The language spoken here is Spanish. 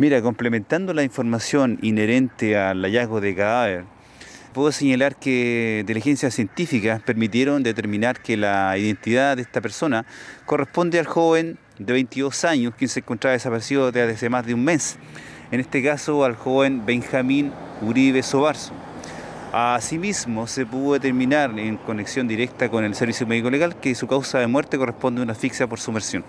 Mira, complementando la información inherente al hallazgo de cadáver, puedo señalar que inteligencias científicas permitieron determinar que la identidad de esta persona corresponde al joven de 22 años quien se encontraba desaparecido desde hace más de un mes. En este caso al joven Benjamín Uribe Sobarzo. Asimismo, se pudo determinar en conexión directa con el Servicio Médico Legal que su causa de muerte corresponde a una asfixia por sumersión.